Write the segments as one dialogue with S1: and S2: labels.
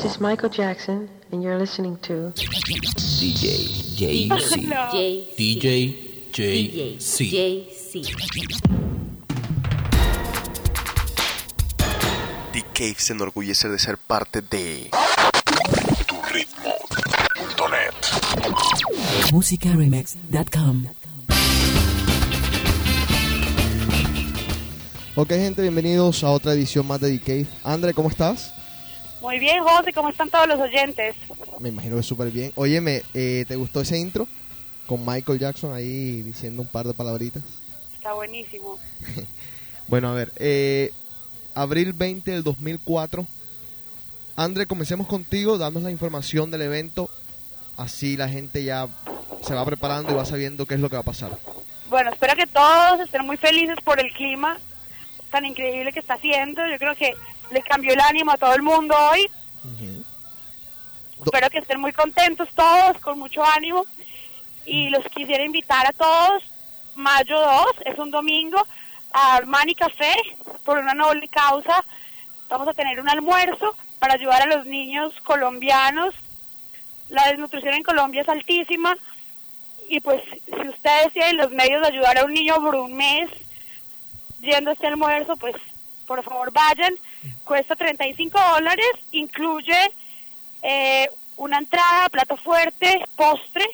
S1: This is Michael Jackson, and you're listening to
S2: DJ JC.
S3: No.
S2: DJ
S3: DJ
S2: JC.
S3: JC.
S4: The Cave se enorgullece de ser parte de turitmo.net.
S5: musicaremix.com.
S6: Ok, gente, bienvenidos a otra edición más de The Cave. Andre, ¿cómo estás?
S7: Muy bien, José, ¿cómo están todos los oyentes?
S6: Me imagino que súper bien. Óyeme, eh, ¿te gustó ese intro? Con Michael Jackson ahí diciendo un par de palabritas.
S7: Está buenísimo.
S6: Bueno, a ver, eh, abril 20 del 2004. Andre, comencemos contigo, dándonos la información del evento. Así la gente ya se va preparando y va sabiendo qué es lo que va a pasar.
S7: Bueno, espero que todos estén muy felices por el clima tan increíble que está haciendo. Yo creo que le cambió el ánimo a todo el mundo hoy. Espero que estén muy contentos todos, con mucho ánimo. Y los quisiera invitar a todos, mayo 2, es un domingo, a Armani Café, por una noble causa. Vamos a tener un almuerzo para ayudar a los niños colombianos. La desnutrición en Colombia es altísima. Y pues, si ustedes tienen los medios de ayudar a un niño por un mes yendo a este almuerzo, pues por favor vayan. Cuesta 35 dólares, incluye eh, una entrada, plato fuerte, postre,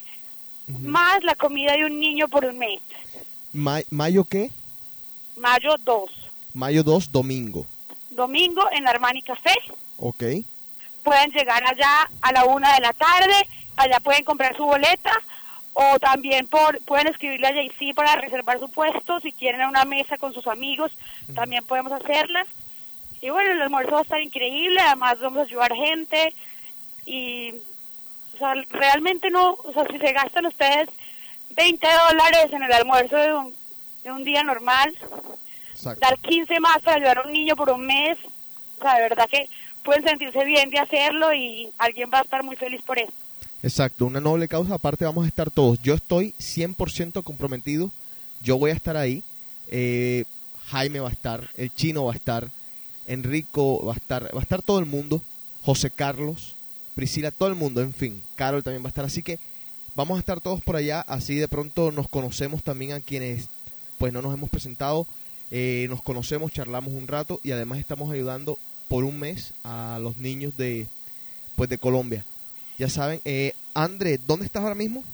S7: más la comida de un niño por un mes.
S6: Ma- ¿Mayo qué?
S7: Mayo 2.
S6: Mayo 2, domingo.
S7: Domingo en Armani Café.
S6: Ok.
S7: Pueden llegar allá a la una de la tarde, allá pueden comprar su boleta o también por, pueden escribirle a JC para reservar su puesto. Si quieren una mesa con sus amigos, también podemos hacerla. Y bueno, el almuerzo va a estar increíble, además vamos a ayudar gente y o sea, realmente no, o sea, si se gastan ustedes 20 dólares en el almuerzo de un, de un día normal,
S6: Exacto.
S7: dar 15 más para ayudar a un niño por un mes, o sea, de verdad que pueden sentirse bien de hacerlo y alguien va a estar muy feliz por eso.
S6: Exacto, una noble causa. Aparte vamos a estar todos. Yo estoy 100% comprometido. Yo voy a estar ahí. Eh, Jaime va a estar. El chino va a estar. Enrico va a estar. Va a estar todo el mundo. José Carlos. Priscila, todo el mundo. En fin, Carol también va a estar. Así que vamos a estar todos por allá. Así de pronto nos conocemos también a quienes pues no nos hemos presentado. Eh, nos conocemos, charlamos un rato y además estamos ayudando por un mes a los niños de pues de Colombia. Ya saben, eh, André, ¿dónde estás ahora mismo?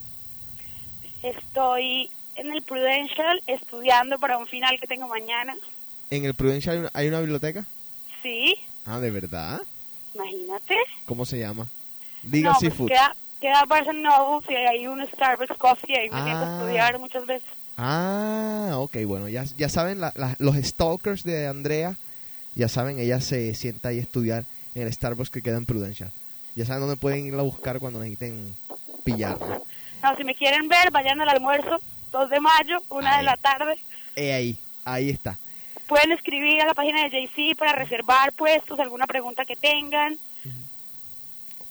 S7: Estoy en el Prudential estudiando para un final que tengo mañana.
S6: En el Prudential hay una, hay una biblioteca.
S7: Sí,
S6: Ah, ¿de verdad?
S7: imagínate.
S6: ¿Cómo se llama? Diga
S7: no, pues
S6: Seafood.
S7: queda, queda Barnes Noble y hay un Starbucks Coffee ahí me siento a
S6: Ah.
S7: estudiar muchas veces.
S6: Ah, ok, bueno, ya, ya saben, la- la- los stalkers de Andrea, ya saben, ella se sienta ahí a estudiar en el Starbucks que queda en Prudential. Ya saben dónde pueden ir a buscar cuando necesiten pillarla.
S7: No, si me quieren ver, vayan al almuerzo, 2 de mayo, una
S6: Ahí.
S7: de la tarde.
S6: Eh, ahí, ahí está.
S7: Pueden escribir a la página de JC para reservar puestos, alguna pregunta que tengan.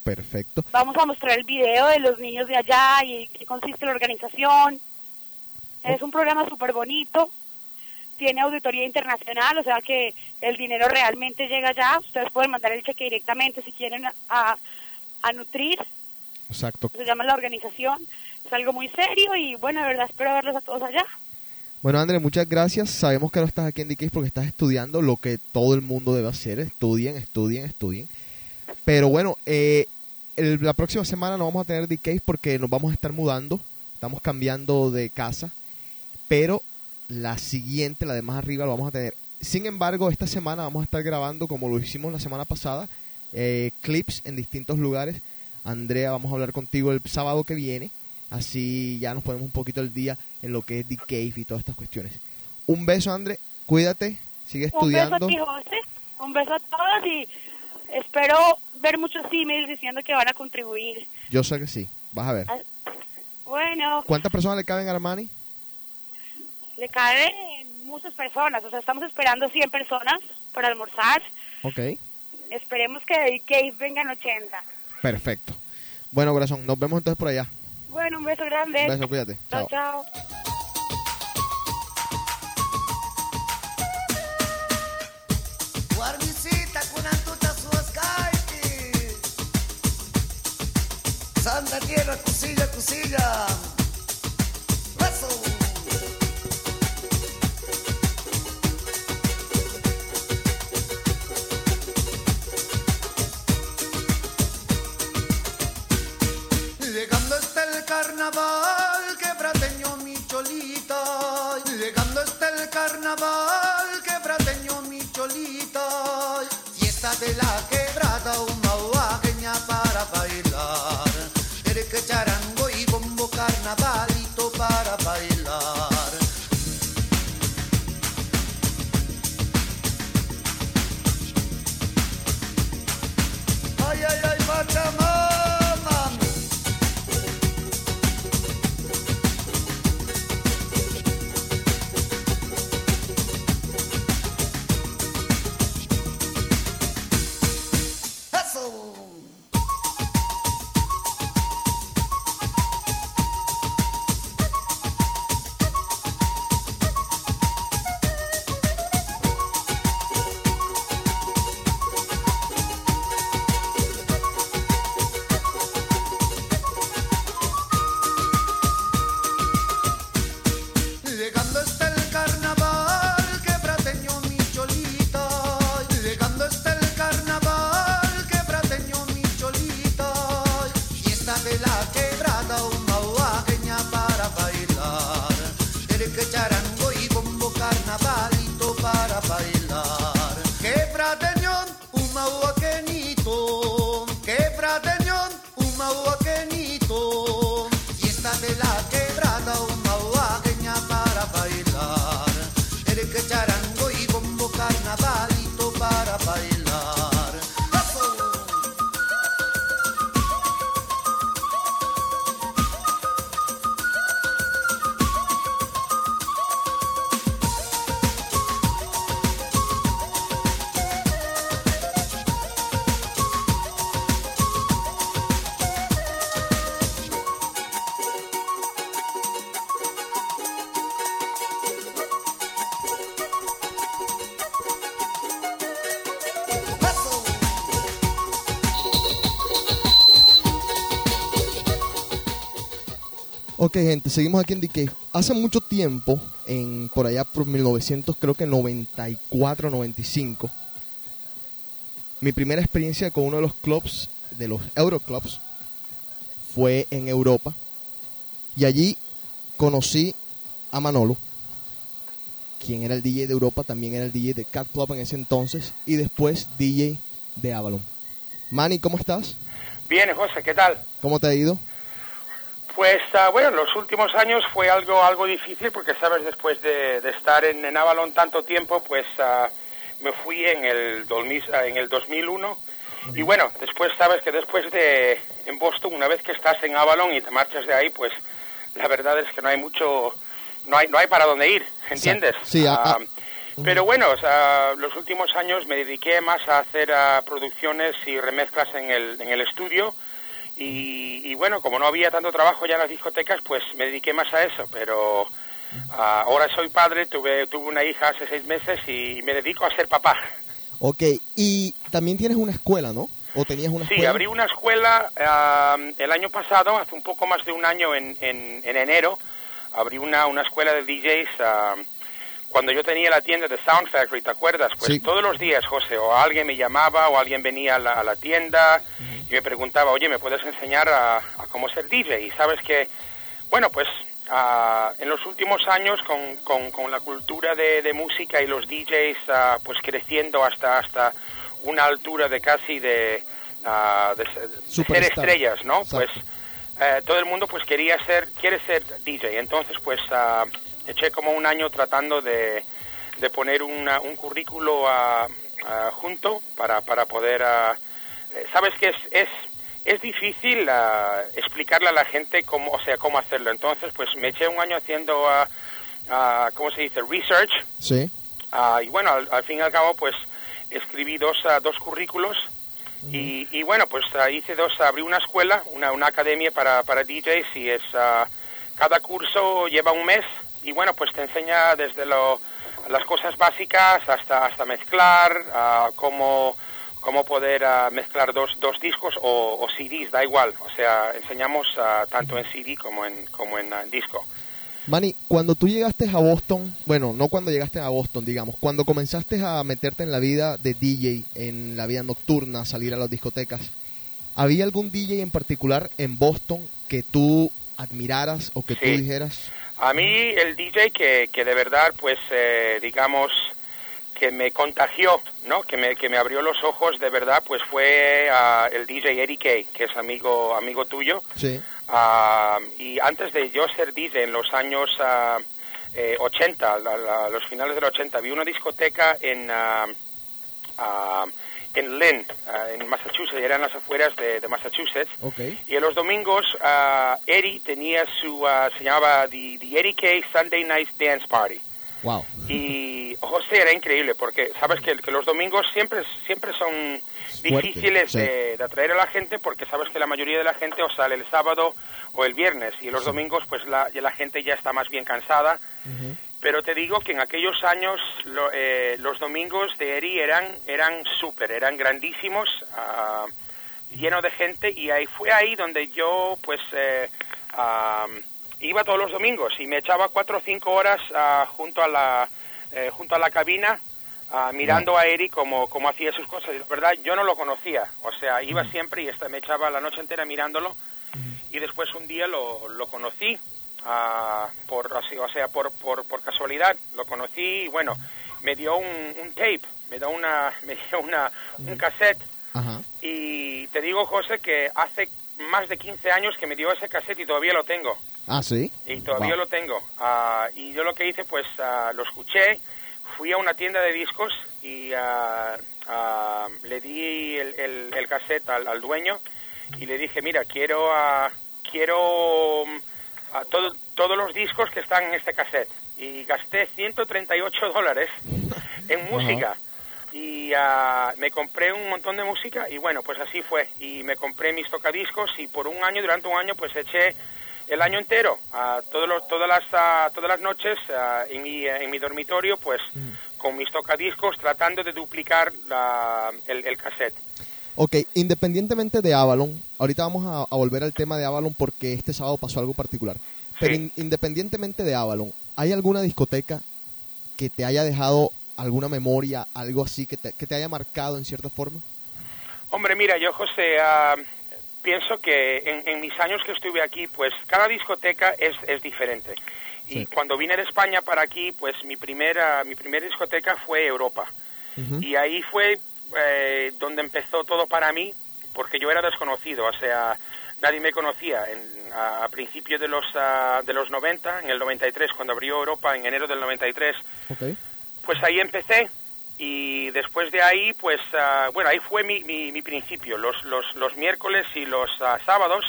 S6: Perfecto.
S7: Vamos a mostrar el video de los niños de allá y qué consiste la organización. Es un programa súper bonito. Tiene auditoría internacional, o sea que el dinero realmente llega allá. Ustedes pueden mandar el cheque directamente si quieren a, a nutrir.
S6: Exacto.
S7: Se llama la organización. Es algo muy serio y bueno, de verdad espero verlos a todos allá.
S6: Bueno, André, muchas gracias. Sabemos que no estás aquí en DKs porque estás estudiando lo que todo el mundo debe hacer. Estudien, estudien, estudien. Pero bueno, eh, el- la próxima semana no vamos a tener DKs porque nos vamos a estar mudando. Estamos cambiando de casa. Pero la siguiente, la de más arriba, lo vamos a tener. Sin embargo, esta semana vamos a estar grabando, como lo hicimos la semana pasada, eh, clips en distintos lugares. Andrea, vamos a hablar contigo el sábado que viene. Así ya nos ponemos un poquito el día en lo que es The Cave y todas estas cuestiones. Un beso, André. Cuídate. Sigue
S7: Un beso a
S6: estudiando.
S7: ti, José. Un beso a todos y espero ver muchos emails diciendo que van a contribuir.
S6: Yo sé que sí. Vas a ver.
S7: Ah, Bueno,
S6: ¿Cuántas personas le caben a Armani?
S7: le caen muchas personas, o sea, estamos esperando 100 personas para almorzar.
S6: Ok.
S7: Esperemos que David Cave venga en 80.
S6: Perfecto. Bueno, corazón, nos vemos entonces por allá.
S7: Bueno, un beso grande.
S6: Un beso, cuídate.
S7: chao.
S6: chao.
S7: chao.
S3: Santa Tierra, Cusilla, Cusilla. Carnaval,
S6: Ok, gente, seguimos aquí en Cave. Hace mucho tiempo, en por allá por 1900, creo que 94, 95, mi primera experiencia con uno de los clubs, de los Euroclubs, fue en Europa. Y allí conocí a Manolo, quien era el DJ de Europa, también era el DJ de Cat Club en ese entonces, y después DJ de Avalon. Manny, ¿cómo estás?
S5: Bien, José, ¿qué tal?
S6: ¿Cómo te ha ido?
S5: Pues ah, bueno, los últimos años fue algo algo difícil porque, sabes, después de, de estar en, en Avalon tanto tiempo, pues ah, me fui en el, 2000, ah, en el 2001 y bueno, después sabes que después de en Boston, una vez que estás en Avalon y te marchas de ahí, pues la verdad es que no hay mucho, no hay, no hay para dónde ir, ¿entiendes?
S6: Sí, a- a-
S5: Ah, pero bueno, los últimos años me dediqué más a hacer producciones y remezclas en el, en el estudio. Y, y bueno, como no había tanto trabajo ya en las discotecas, pues me dediqué más a eso. Pero ah, ahora soy padre, tuve, tuve una hija hace seis meses y me dedico a ser papá.
S6: Ok, y también tienes una escuela, ¿no? ¿O tenías una
S5: Sí,
S6: escuela?
S5: abrí una escuela el año pasado, hace un poco más de un año, en, en, en enero. Abrí una, una escuela de DJs ah, cuando yo tenía la tienda de Sound Factory, ¿te acuerdas? Pues
S6: Sí.
S5: todos los días, José, o alguien me llamaba o alguien venía a la, a la tienda y me preguntaba, oye, ¿me puedes enseñar a, a cómo ser DJ? Y sabes que, bueno, pues ah, en los últimos años con, con, con la cultura de, de música y los DJs ah, pues creciendo hasta, hasta una altura de casi de, ah, de ser- de ser estrellas, ¿no?
S6: Exacto.
S5: Pues todo el mundo pues quería ser, quiere ser DJ. Entonces pues ah, eché como un año tratando de, de poner una- un currículo ah, ah, junto para, para poder... ah, eh, Sabes que es, es, es difícil explicarle a la gente cómo, o sea, cómo hacerlo. Entonces pues me eché un año haciendo, ¿cómo se dice? Research.
S6: Sí.
S5: Y bueno, al, al fin y al cabo, pues escribí dos, dos currículos y, y bueno, pues hice dos, abrí una escuela, una, una academia para, para DJs y es, ah, cada curso lleva un mes y bueno, pues te enseña desde lo, las cosas básicas hasta, hasta mezclar, ah, cómo, cómo poder ah, mezclar dos, dos discos o, o CDs, da igual. O sea, enseñamos ah, tanto en CD como en, como en ah, disco.
S6: Manny, cuando tú llegaste a Boston, bueno, no cuando llegaste a Boston, digamos, cuando comenzaste a meterte en la vida de DJ, en la vida nocturna, salir a las discotecas, ¿había algún DJ en particular en Boston que tú admiraras o que tú
S5: Sí.
S6: dijeras?
S5: A mí el DJ que, que de verdad, pues, eh, digamos, que me contagió, ¿no? Que me, que me abrió los ojos de verdad, pues fue el DJ Eddie Kay, que es amigo, amigo tuyo.
S6: Sí.
S5: Y antes de yo ser DJ en los años ah, eh, 80, la- la- los finales del 80, vi una discoteca en, ah, ah, en Lynn, ah, en Massachusetts, era en las afueras de, de Massachusetts.
S6: Ok.
S5: Y en los domingos, ah, Eddie tenía su, ah, se llamaba The, The Eddie K Sunday Night Dance Party.
S6: Wow.
S5: Y José era increíble porque sabes que, que los domingos siempre, siempre son difíciles
S6: sí.
S5: de, de atraer a la gente porque sabes que la mayoría de la gente o sale el sábado o el viernes y los domingos pues la, la gente ya está más bien cansada. Pero te digo que en aquellos años lo- eh, los domingos de Eri eran, eran súper, eran grandísimos, ah, lleno de gente y ahí fue ahí donde yo pues eh, ah, iba todos los domingos y me echaba cuatro o cinco horas ah, junto a la eh, junto a la cabina ah, mirando a Eri como, como hacía sus cosas. Y la verdad yo no lo conocía, o sea iba siempre y me echaba la noche entera mirándolo. Y después un día lo, lo conocí ah, por así, o sea por, por, por casualidad lo conocí y bueno me dio un, un tape me dio una me dio una un cassette
S6: Ajá.
S5: y te digo José que hace más de 15 años que me dio ese cassette y todavía lo tengo
S6: Ah, sí.
S5: y todavía
S6: Wow.
S5: lo tengo Ah, y yo lo que hice pues ah, lo escuché fui a una tienda de discos y ah, le di el, el, el cassette al, al dueño y le dije mira quiero quiero mm, ah, todo- todos los discos que están en este cassette. Y gasté 138 dólares en música. Y ah, me compré un montón de música y bueno pues así fue. Y me compré mis tocadiscos y por un año durante un año pues eché el año entero ah, todos los, todas las ah, todas las noches en mi en mi dormitorio pues con mis tocadiscos tratando de duplicar la- el, el cassette
S6: Ok, independientemente de Avalon, ahorita vamos a, a volver al tema de Avalon porque este sábado pasó algo particular. Pero
S5: Sí.
S6: in- independientemente de Avalon, ¿hay alguna discoteca que te haya dejado alguna memoria, algo así que te, que te haya marcado en cierta forma?
S5: Hombre, mira, yo, José, ah, pienso que en, en mis años que estuve aquí, pues cada discoteca es, es diferente. Y
S6: Sí.
S5: cuando vine de España para aquí, pues mi primera, mi primera discoteca fue Europa. Y ahí fue eh, donde empezó todo para mí, porque yo era desconocido, o sea, nadie me conocía. En, a, a principios de los, ah, de los 90, en el 93, cuando abrió Europa, en enero del 93,
S6: Ok.
S5: pues ahí empecé y después de ahí, pues, ah, bueno, ahí fue mi, mi, mi principio. Los, los, los miércoles y los ah, sábados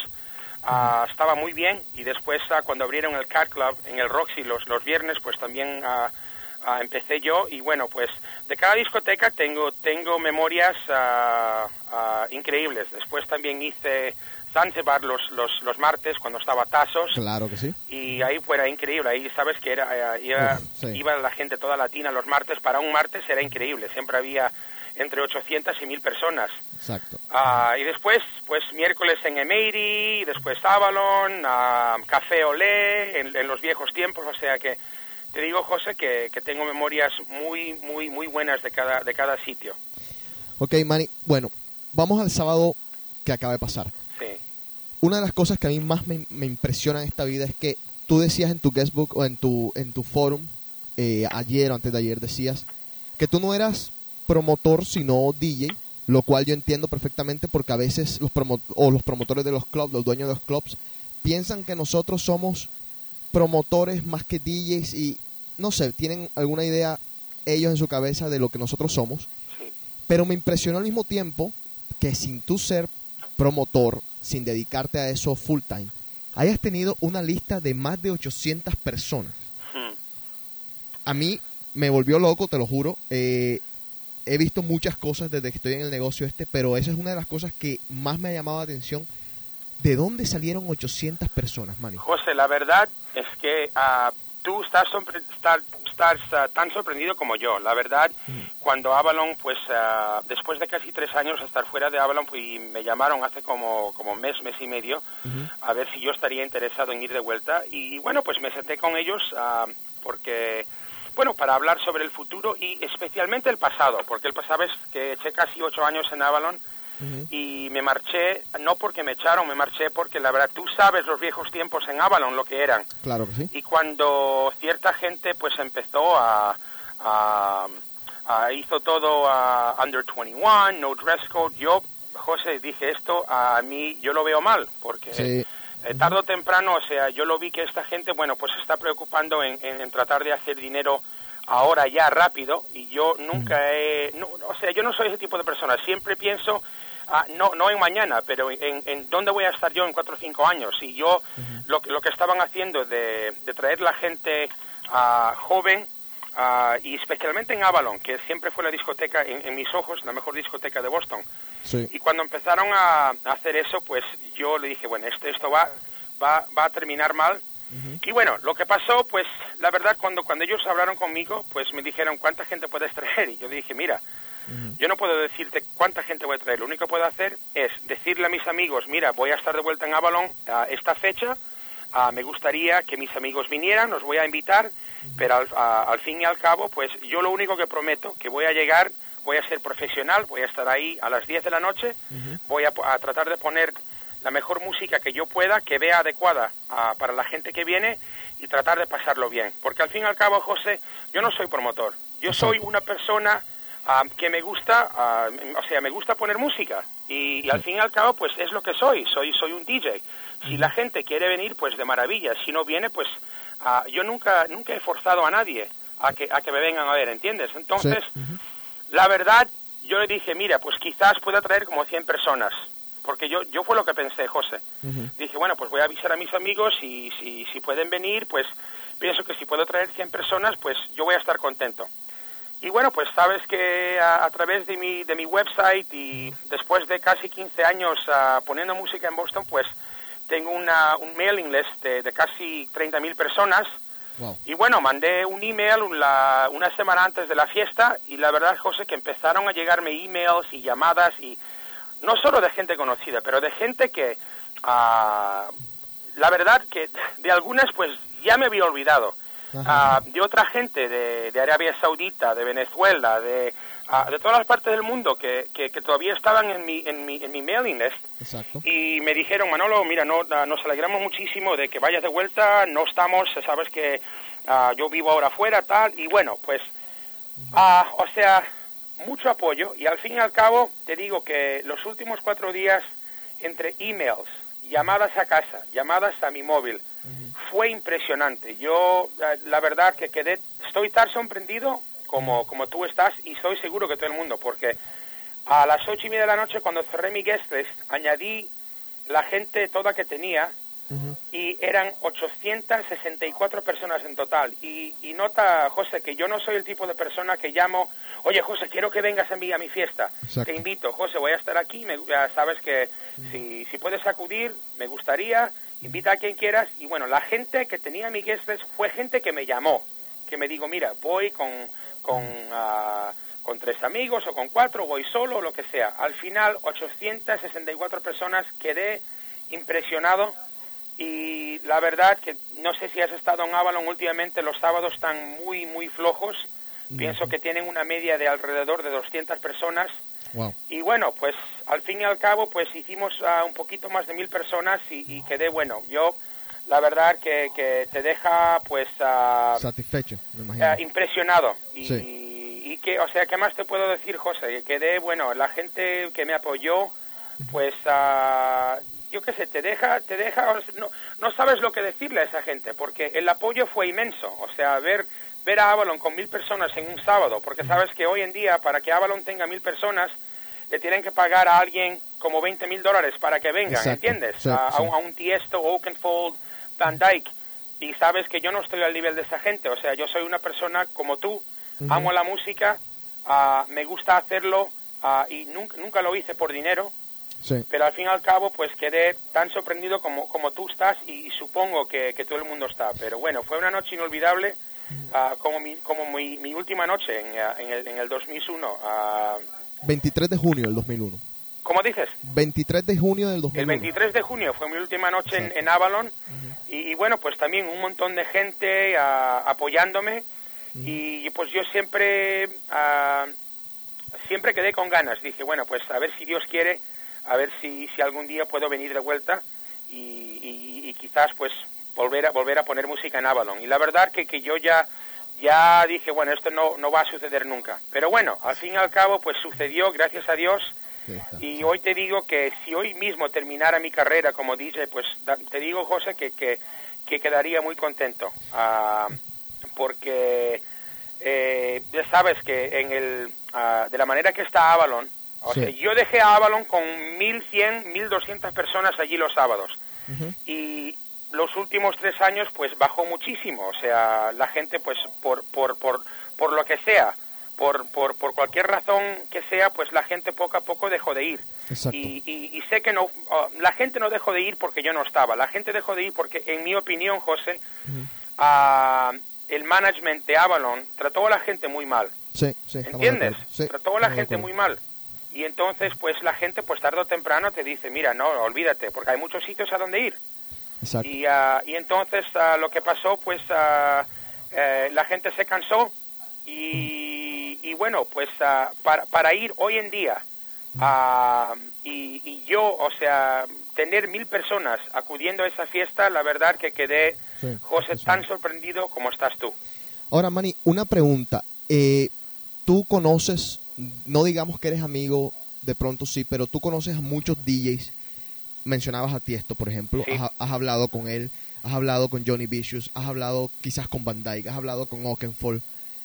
S5: ah, estaba muy bien y después cuando abrieron el Cat Club en el Roxy los, los viernes, pues también ah, empecé yo y bueno, pues de cada discoteca tengo, tengo memorias ah, ah, increíbles. Después también hice Zanzibar los, los, los martes cuando estaba Tasos
S6: Claro que sí.
S5: y ahí fuera increíble ahí sabes que era eh, iba,
S6: sí.
S5: iba la gente toda latina los martes para un martes era increíble siempre había entre 800 y 1000 personas
S6: Exacto.
S5: Ah, y después pues miércoles en Emery después Avalon ah, Café Olé en, en los viejos tiempos o sea que te digo José que, que tengo memorias muy muy muy buenas de cada de cada sitio
S6: Ok, Manny, bueno, vamos al sábado que acaba de pasar.
S5: sí
S6: Una de las cosas que a mí más me, me impresiona en esta vida es que tú decías en tu guestbook o en tu, en tu forum, eh, ayer o antes de ayer, decías que tú no eras promotor sino DJ, lo cual yo entiendo perfectamente porque a veces los, promo o los promotores de los clubs, los dueños de los clubs, piensan que nosotros somos promotores más que DJs y no sé, tienen alguna idea ellos en su cabeza de lo que nosotros somos.
S5: sí
S6: Pero me impresionó al mismo tiempo que sin tú ser promotor, sin dedicarte a eso full time, hayas tenido una lista de más de 800 personas.
S5: Hmm.
S6: A mí me volvió loco, te lo juro. Eh, he visto muchas cosas desde que estoy en el negocio este, pero esa es una de las cosas que más me ha llamado la atención. ¿De dónde salieron 800 personas, Manny?
S5: José, la verdad es que ah, tú estás, ah, tan sorprendido como yo. La verdad, cuando Avalon, pues ah, después de casi tres años estar fuera de Avalon, pues, y me llamaron hace como, como mes, mes y medio, a ver si yo estaría interesado en ir de vuelta. Y bueno, pues me senté con ellos ah, porque, bueno, para hablar sobre el futuro y especialmente el pasado, porque el pasado es que eché casi ocho años en Avalon y me marché, no porque me echaron, me marché porque la verdad, tú sabes los viejos tiempos en Avalon, lo que eran.
S6: Claro que sí.
S5: Y cuando cierta gente pues empezó a, a- a- hizo todo a under 21, no dress code, yo, José, dije esto, a mí yo lo veo mal, porque
S6: Sí.
S5: eh, tarde o temprano, o sea, yo lo vi que esta gente, bueno, pues se está preocupando en, en- en tratar de hacer dinero ahora ya rápido y yo nunca he, no, o sea, yo no soy ese tipo de persona, siempre pienso, ah, no, no en mañana, pero en, en dónde voy a estar yo en cuatro o cinco años y yo lo, que- lo que estaban haciendo de, de traer la gente ah, joven ah, y especialmente en Avalon, que siempre fue la discoteca, en, en mis ojos, la mejor discoteca de Boston.
S6: Sí.
S5: Y cuando empezaron a a hacer eso, pues yo le dije, bueno, esto, esto va, va, va a terminar mal. Y bueno, lo que pasó, pues la verdad, cuando, cuando ellos hablaron conmigo, pues me dijeron, ¿cuánta gente puedes traer? Y yo dije, mira, yo no puedo decirte cuánta gente voy a traer. Lo único que puedo hacer es decirle a mis amigos, mira, voy a estar de vuelta en Avalon a esta fecha. ah, me gustaría que mis amigos vinieran, los voy a invitar, pero al, a- al fin y al cabo, pues yo lo único que prometo, que voy a llegar, voy a ser profesional, voy a estar ahí a las 10 de la noche, voy a, a tratar de poner la mejor música que yo pueda, que vea adecuada ah, para la gente que viene y tratar de pasarlo bien. Porque al fin y al cabo, José, yo no soy promotor, yo soy una persona ah, que me gusta, ah, o sea, me gusta poner música y, y al fin y al cabo, pues es lo que soy, soy, soy un DJ. Si la gente quiere venir, pues de maravilla, si no viene, pues ah, yo nunca, nunca he forzado a nadie a que, a que me vengan a ver, ¿entiendes? Entonces, la verdad, yo le dije, mira, pues quizás pueda traer como 100 personas. Porque yo, yo fue lo que pensé, José. Dije, bueno, pues voy a avisar a mis amigos y si, si pueden venir, pues pienso que si puedo traer 100 personas, pues yo voy a estar contento. Y bueno, pues sabes que a, a través de mi, de mi website y después de casi 15 años ah, poniendo música en Boston, pues tengo una, un mailing list de, de casi 30.000 personas.
S6: Wow.
S5: Y bueno, mandé un email la- una semana antes de la fiesta y la verdad, José, que empezaron a llegarme emails y llamadas y no solo de gente conocida, pero de gente que, ah, la verdad que de algunas pues ya me había olvidado. Ah, de otra gente de, de Arabia Saudita, de Venezuela, de, ah, de todas las partes del mundo que, que, que todavía estaban en mi, en, mi, en mi mailing list.
S6: Exacto.
S5: y me dijeron, Manolo, mira, no, ah, nos alegramos muchísimo de que vayas de vuelta, no estamos, sabes que ah, yo vivo ahora afuera, tal, y bueno, pues, ah, o sea, mucho apoyo, y al fin y al cabo, te digo que los últimos cuatro días, entre emails, llamadas a casa, llamadas a mi móvil, fue impresionante. Yo, eh, la verdad, que quedé, estoy tan sorprendido como, como tú estás, y estoy seguro que todo el mundo, porque a las ocho y media de la noche, cuando cerré mi guest list, añadí la gente toda que tenía y eran 864 personas en total. Y, y nota, José, que yo no soy el tipo de persona que llamo, oye, José, quiero que vengas a mi, a mi fiesta.
S6: Exacto.
S5: Te invito, José, voy a estar aquí. Me, ya sabes que si, si puedes acudir, me gustaría. Invita a quien quieras. Y bueno, la gente que tenía mi guest list fue gente que me llamó. Que me digo, mira, voy con, con, ah, con tres amigos o con cuatro, voy solo, o lo que sea. Al final, 864 personas, quedé impresionado y la verdad que no sé si has estado en Avalon últimamente, los sábados están muy, muy flojos. Pienso que tienen una media de alrededor de 200 personas.
S6: Wow.
S5: Y bueno, pues al fin y al cabo, pues hicimos ah, un poquito más de mil personas y, y quedé bueno. Yo, la verdad que, que te deja pues ah,
S6: Satisfecho, me imagino.
S5: ah, impresionado. Y,
S6: Sí.
S5: y que, o sea, ¿qué más te puedo decir, José? Que quedé, bueno, la gente que me apoyó, pues ah, yo qué sé, te deja, te deja, no, no sabes lo que decirle a esa gente, porque el apoyo fue inmenso. O sea, ver, ver a Avalon con mil personas en un sábado, porque sabes que hoy en día, para que Avalon tenga mil personas, le tienen que pagar a alguien como 20 mil dólares para que vengan,
S6: Exacto.
S5: ¿entiendes?
S6: Sí,
S5: a, a un, a un Tiesto, Oakenfold, Van Dyke. Y sabes que yo no estoy al nivel de esa gente, o sea, yo soy una persona como tú, amo la música, ah, me gusta hacerlo ah, y nunca, nunca lo hice por dinero,
S6: Sí.
S5: pero al fin y al cabo pues quedé tan sorprendido como, como tú estás y, y supongo que, que todo el mundo está. Pero bueno, fue una noche inolvidable ah, como, mi, como mi, mi última noche en, ah, en, el, en el 2001. ah,
S6: 23 de junio del 2001.
S5: ¿Cómo dices?
S6: 23 de junio del
S5: El
S6: 2001.
S5: 23 de junio fue mi última noche en, en Avalon y, y bueno, pues también un montón de gente ah, apoyándome y pues yo siempre siempre quedé con ganas. Dije, bueno, pues a ver si Dios quiere, a ver si, si algún día puedo venir de vuelta y, y- y quizás pues volver a, volver a poner música en Avalon. Y la verdad que, que yo ya ya dije, bueno, esto no, no va a suceder nunca. Pero bueno, al fin y al cabo, pues sucedió, gracias a Dios. Y hoy te digo que si hoy mismo terminara mi carrera como DJ, pues da- te digo, José, que, que, que quedaría muy contento. Ah, porque eh, ya sabes que en el, ah, de la manera que está Avalon, o
S6: Sí.
S5: sea, yo dejé a Avalon con 1100, 1200 personas allí los sábados. Y los últimos tres años, pues bajó muchísimo. O sea, la gente, pues por, por, por, por lo que sea, por, por, por cualquier razón que sea, pues la gente poco a poco dejó de ir. Y, y, y sé que no, oh, la gente no dejó de ir porque yo no estaba. La gente dejó de ir porque, en mi opinión, José, ah, el management de Avalon trató a la gente muy mal.
S6: Sí, sí,
S5: ¿Entiendes?
S6: Sí,
S5: Trató a la gente muy mal. Y entonces, pues la gente, pues tarde o temprano te dice, mira, no, olvídate, porque hay muchos sitios a donde ir.
S6: Exacto.
S5: Y, ah, y entonces ah, lo que pasó, pues eh, la gente se cansó y, y bueno, pues para, para ir hoy en día y, y yo, o sea, tener mil personas acudiendo a esa fiesta, la verdad que quedé,
S6: Sí,
S5: José,
S6: sí.
S5: tan sorprendido como estás tú.
S6: Ahora, Manny, una pregunta. Eh, tú conoces, no digamos que eres amigo, de pronto sí, pero tú conoces a muchos DJs. Mencionabas a Tiesto, por ejemplo.
S5: Sí.
S6: Has, has hablado con él, has hablado con Johnny Vicious, has hablado quizás con Van Dyke, has hablado con Oakenfold.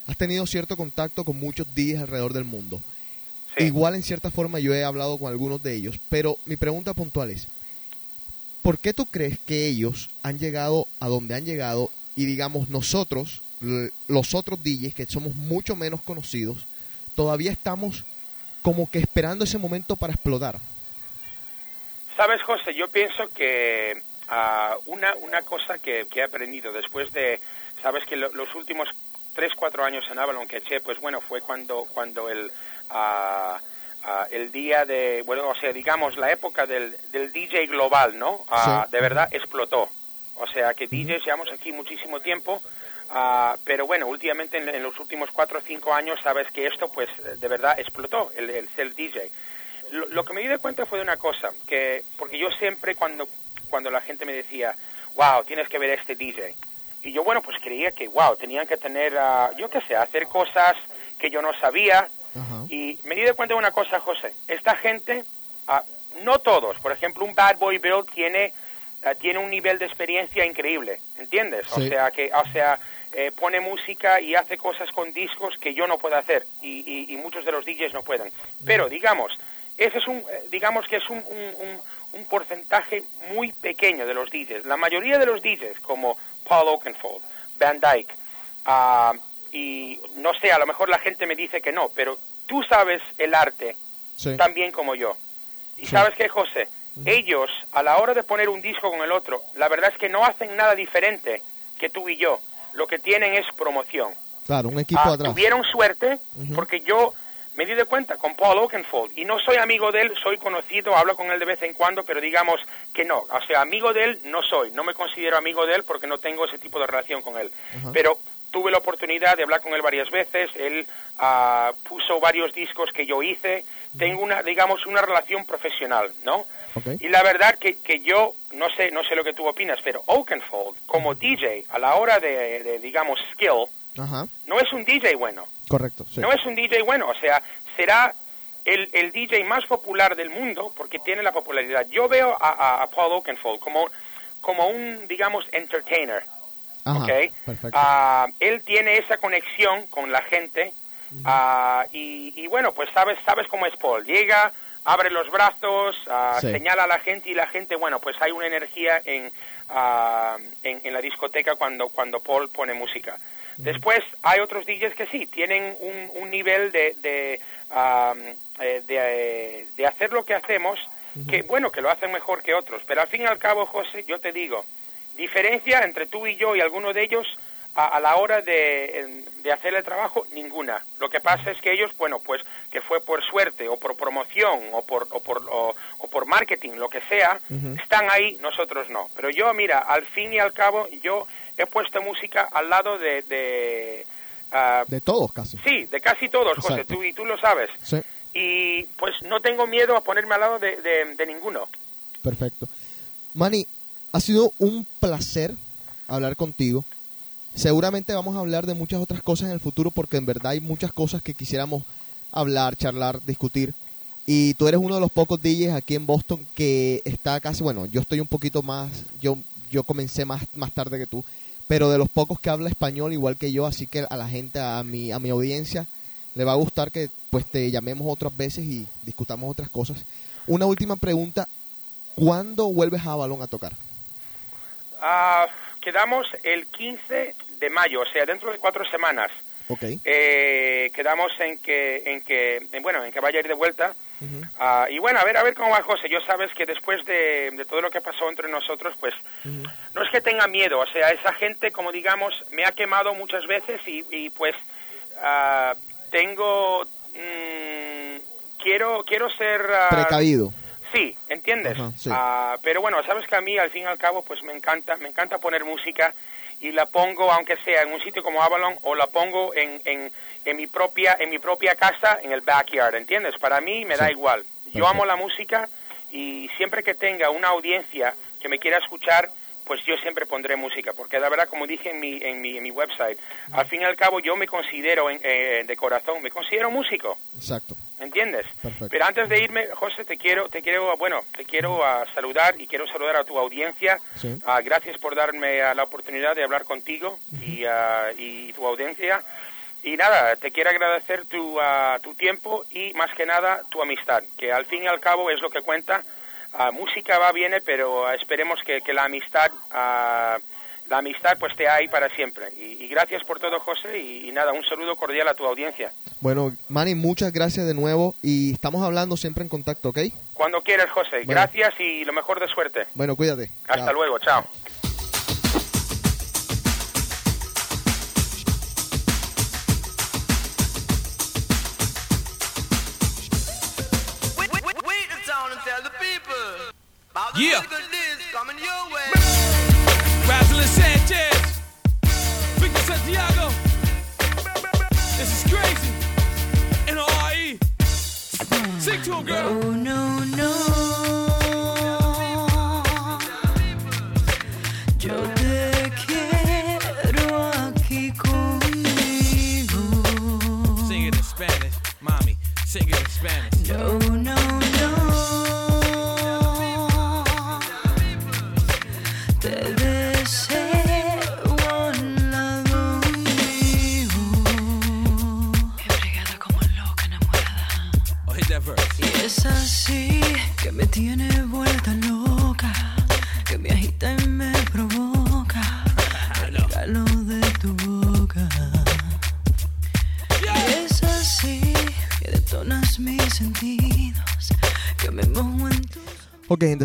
S6: Has tenido cierto contacto con muchos DJs alrededor del mundo.
S5: Sí.
S6: Igual en cierta forma yo he hablado con algunos de ellos, pero mi pregunta puntual es, ¿por qué tú crees que ellos han llegado a donde han llegado y digamos nosotros, los otros DJs que somos mucho menos conocidos, todavía estamos como que esperando ese momento para explotar?
S5: Sabes, José, yo pienso que ah, una, una cosa que, que he aprendido después de, sabes que lo- los últimos tres, cuatro años en Avalon que eché, pues bueno, fue cuando, cuando el, ah, ah, el día de, bueno, o sea, digamos, la época del, del DJ global, ¿no?
S6: Sí.
S5: De verdad explotó. O sea, que DJs llevamos aquí muchísimo tiempo, ah, pero bueno, últimamente en, en los últimos cuatro o cinco años, sabes que esto, pues, de verdad explotó, el, el ser DJ lo, lo que me di de cuenta fue de una cosa, que porque yo siempre cuando cuando la gente me decía, wow, tienes que ver este DJ, y yo bueno, pues creía que wow, tenían que tener, ah, yo qué sé, hacer cosas que yo no sabía, y me di de cuenta de una cosa, José, esta gente, ah, no todos, por ejemplo, un Bad Boy Bill tiene ah, tiene un nivel de experiencia increíble, ¿entiendes? O sea que, o sea, eh, pone música y hace cosas con discos que yo no puedo hacer y, y- y muchos de los DJs no pueden. Pero digamos, ese es un, eh, digamos que es un, un- porcentaje muy pequeño de los DJs. La mayoría de los DJs, como Paul Oakenfold, Van Dyke, ah, y no sé, a lo mejor la gente me dice que no, pero tú sabes el arte
S6: Sí.
S5: tan bien como yo. Y
S6: Sí.
S5: sabes qué, José, ellos a la hora de poner un disco con el otro, la verdad es que no hacen nada diferente que tú y yo. Lo que tienen es promoción.
S6: Claro, un equipo
S5: Ah,
S6: atrás.
S5: tuvieron suerte porque yo me di de cuenta con Paul Oakenfold y no soy amigo de él, soy conocido, hablo con él de vez en cuando, pero digamos que no, o sea, amigo de él no soy, no me considero amigo de él porque no tengo ese tipo de relación con él.
S6: Ajá.
S5: Pero tuve la oportunidad de hablar con él varias veces, él ah, puso varios discos que yo hice, tengo una, digamos, una relación profesional, ¿no?
S6: Ok.
S5: Y la verdad que, que yo, no sé, no sé lo que tú opinas, pero Oakenfold, como DJ, a la hora de, de, digamos, skill,
S6: Ajá.
S5: no es un DJ bueno.
S6: Correcto. Sí.
S5: No es un DJ bueno, o sea, será el, el DJ más popular del mundo porque tiene la popularidad. Yo veo a, a- a Paul Oakenfold como, como un, digamos, entertainer,
S6: Ajá.
S5: ¿ok?
S6: Perfecto.
S5: Ah, él tiene esa conexión con la gente ah, y, y bueno, pues sabes, sabes cómo es Paul. Llega, abre los brazos, ah,
S6: Sí.
S5: señala a la gente y la gente, bueno, pues hay una energía en, en, en la discoteca cuando, cuando Paul pone música. Después hay otros DJs que sí, tienen un, un nivel de, de, eh, de, eh, de hacer lo que hacemos, que bueno, que lo hacen mejor que otros. Pero al fin y al cabo, José, yo te digo, diferencia entre tú y yo y alguno de ellos, a, a la hora de, de hacer el trabajo, ninguna. Lo que pasa es que ellos, bueno, pues que fue por suerte o por promoción o por, o por, o, o por marketing, lo que sea, están ahí, nosotros no. Pero yo, mira, al fin y al cabo, yo he puesto música al lado de... de ah,
S6: De todos casi.
S5: sí, de casi todos, José,
S6: Exacto.
S5: tú, y tú lo sabes.
S6: Sí,
S5: Y pues no tengo miedo a ponerme al lado de, de- de ninguno.
S6: perfecto. Manny, ha sido un placer hablar contigo. Seguramente vamos a hablar de muchas otras cosas en el futuro porque en verdad hay muchas cosas que quisiéramos hablar, charlar, discutir. Y tú eres uno de los pocos DJs aquí en Boston que está casi, bueno, yo estoy un poquito más, yo, yo comencé más, más tarde que tú, pero de los pocos que habla español igual que yo, así que a la gente, a mi, a mi audiencia, le va a gustar que pues te llamemos otras veces y discutamos otras cosas. Una última pregunta, ¿cuándo vuelves a Balón a tocar?
S5: Ah, quedamos el 15 de mayo, o sea, dentro de cuatro semanas.
S6: Ok.
S5: Eh, quedamos en que, en que, en, bueno, en que vaya a ir de vuelta. Ah, y bueno, a ver, a ver cómo va José. Yo sabes que después de, de todo lo que pasó entre nosotros, pues no es que tenga miedo. O sea, esa gente, como digamos, me ha quemado muchas veces y, y, pues ah, tengo, mm, quiero, quiero ser ah,
S6: Precavido.
S5: Sí, ¿entiendes?
S6: Sí.
S5: Pero bueno, sabes que a mí al fin y al cabo pues me encanta, me encanta poner música y la pongo aunque sea en un sitio como Avalon o la pongo en, en, en mi propia en mi propia casa en el backyard, ¿entiendes? Para mí me da
S6: Sí.
S5: igual. Yo
S6: Perfecto.
S5: amo la música y siempre que tenga una audiencia que me quiera escuchar, pues yo siempre pondré música, porque la verdad, como dije en mi, en mi, en mi website, al fin y al cabo yo me considero en- eh, de corazón, me considero músico.
S6: Exacto.
S5: ¿Entiendes?
S6: Perfecto.
S5: Pero antes de irme, José, te quiero, te quiero, bueno, te quiero ah, saludar y quiero saludar a tu audiencia.
S6: Sí.
S5: Ah, gracias por darme ah, la oportunidad de hablar contigo y, ah, y tu audiencia. Y nada, te quiero agradecer tu, ah, tu tiempo y más que nada tu amistad, que al fin y al cabo es lo que cuenta. Ah, música va, viene, pero esperemos que, que la amistad, la amistad pues esté ahí para siempre. Y, y gracias por todo, José, y, y nada, un saludo cordial a tu audiencia.
S6: Bueno, Manny, muchas gracias de nuevo y estamos hablando siempre en contacto, ¿ok?
S5: Cuando quieras, José.
S6: Bueno.
S5: Gracias y lo mejor de suerte.
S6: Bueno, cuídate.
S5: Hasta
S6: Chao.
S5: luego, chao.
S3: Wait,
S8: Sing to him, girl.
S9: Oh, no, no.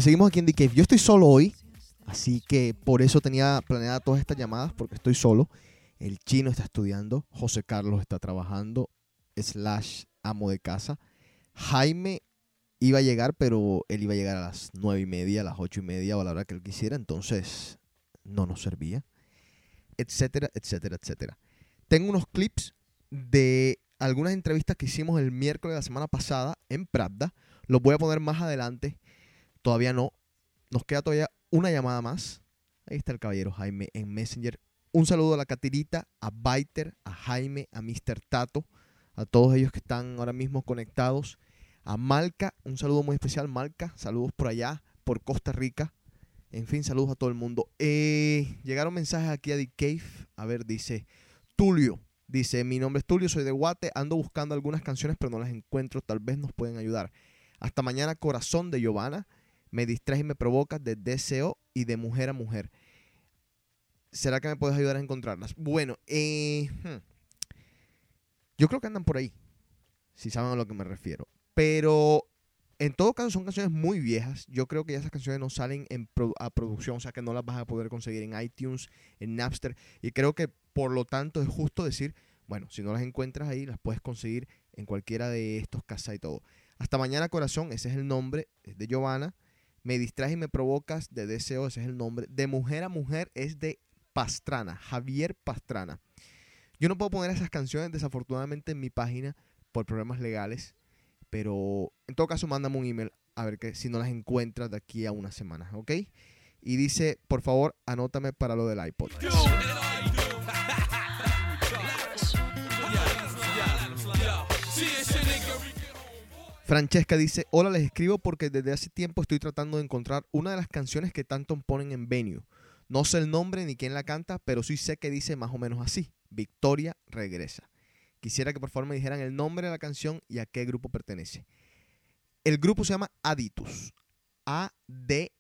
S6: Seguimos aquí en The. Yo estoy solo hoy, así que por eso tenía planeada todas estas llamadas, porque estoy solo. El chino está estudiando, José Carlos está trabajando, slash amo de casa. Jaime iba a llegar, pero él iba a llegar a las nueve y media, a las ocho y media o a la hora que él quisiera, entonces no nos servía, etcétera, etcétera, etcétera. Tengo unos clips de algunas entrevistas que hicimos el miércoles de la semana pasada en Pravda. Los voy a poner más adelante. Todavía no. Nos queda todavía una llamada más. Ahí está el caballero Jaime en Messenger. Un saludo a la Catirita, a Biter, a Jaime, a Mr. Tato, a todos ellos que están ahora mismo conectados. A Malca, un saludo muy especial, Malca. Saludos por allá, por Costa Rica. En fin, saludos a todo el mundo. Eh, llegaron mensajes aquí a The Cave. A ver, dice Tulio. Dice, mi nombre es Tulio, soy de Guate. Ando buscando algunas canciones, pero no las encuentro. Tal vez nos pueden ayudar. Hasta mañana, Corazón de Giovanna. Me distrae y me provoca de deseo y de mujer a mujer. ¿Será que me puedes ayudar a encontrarlas? Bueno, eh, hmm. yo creo que andan por ahí, si saben a lo que me refiero. Pero En todo caso, son canciones muy viejas. Yo creo que ya esas canciones no salen a producción, o sea que no las vas a poder conseguir en iTunes, en Napster. Y creo que por lo tanto es justo decir, bueno, si no las encuentras ahí, las puedes conseguir en cualquiera de estos casas y todo. Hasta mañana, corazón, ese es el nombre, de Giovanna. Me distraes y me provocas de deseo, ese es el nombre. De mujer a mujer es de Pastrana, Javier Pastrana. Yo no puedo poner esas canciones desafortunadamente en mi página por problemas legales, pero en todo caso mándame un email a ver que si no las encuentras de aquí a una semana, ¿ok? Y dice, por favor, anótame para lo del iPod. Francesca dice, hola, les escribo porque desde hace tiempo estoy tratando de encontrar una de las canciones que tanto ponen en Venue. No sé el nombre ni quién la canta, pero sí sé que dice más o menos así, Victoria regresa. Quisiera que por favor me dijeran el nombre de la canción y a qué grupo pertenece. El grupo se llama Aditus. A-D-I-T-U-S.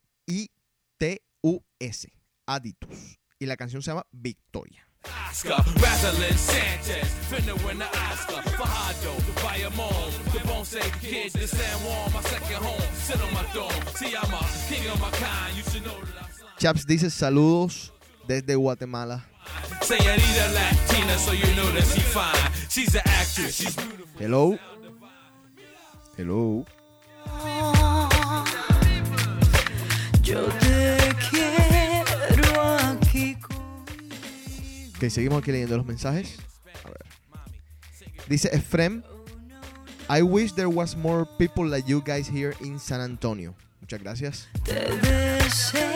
S6: Aditus. Y la canción se llama Victoria.
S8: Oscar, Rosalind Sanchez, finna win the Oscar. Fajardo, Bayamon, the Bone Say Kids, the San Juan, my second home. Sit on my throne. See, I'm a king of my kind. You should know that I'm
S6: Chaps dice saludos desde Guatemala.
S8: Señorita Latina, so
S6: Que seguimos aquí leyendo los mensajes. A ver. Dice Efrem. I wish there was more people like you guys here in San Antonio. Muchas gracias.
S9: Te deseo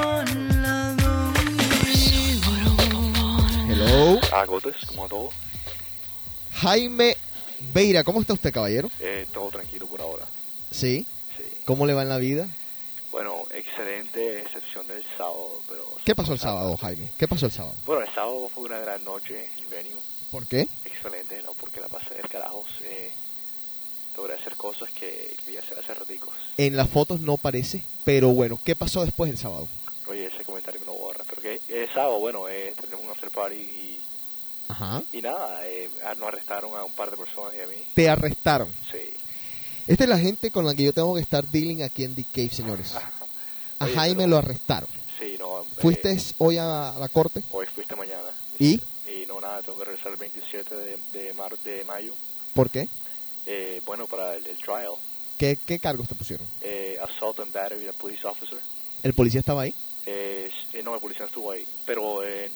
S9: al lado mío.
S6: Hello.
S10: Agotes, como a todo.
S6: Jaime Beira, ¿cómo está usted, caballero?
S10: Eh, todo tranquilo por ahora.
S6: Sí.
S10: Sí.
S6: ¿Cómo le va en la vida?
S10: Bueno, excelente, excepción del sábado, pero...
S6: ¿Qué pasó el sábado, Jaime? ¿Qué pasó el sábado?
S10: Bueno, el sábado fue una gran noche en venue.
S6: ¿Por qué?
S10: Excelente, ¿no? Porque la pasé del carajos. Eh, logré hacer cosas que quería hacer hace raticos.
S6: En las fotos no parece, pero bueno, ¿qué pasó después del sábado?
S10: Oye, ese comentario me lo borra. Pero que el sábado, bueno, eh, tenemos un after party y,
S6: Ajá.
S10: y nada, eh, nos arrestaron a un par de personas y a mí.
S6: Te arrestaron.
S10: Sí.
S6: Esta es la gente con la que yo tengo que estar dealing aquí en The Cave, señores. A
S10: Oye,
S6: Jaime
S10: pero-
S6: lo arrestaron.
S10: Sí, no. eh,
S6: ¿Fuiste hoy a la corte?
S10: Hoy fuiste mañana.
S6: ¿Y?
S10: Y no, nada, tengo que regresar el 27 de, de, mar- de mayo.
S6: ¿Por qué?
S10: Eh, bueno, para el, el trial.
S6: ¿Qué, qué cargos te pusieron?
S10: Eh, assault and battery a police officer.
S6: ¿El policía estaba ahí?
S10: Eh, eh, no, el policía no estuvo ahí. Pero eh,